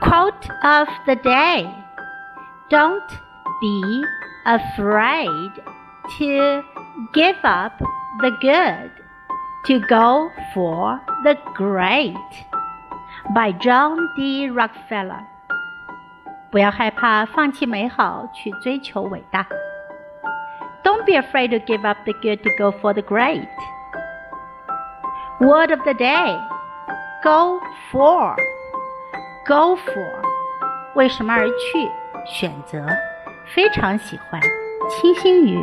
Quote of the day Don't be afraid to give up the good to go for the great by John D. Rockefeller. 不要害怕放弃美好，去追求伟大。Don't be afraid to give up the good to go for the great. Word of the day: Go for. Go for. 为什么而去？选择。非常喜欢，倾心于。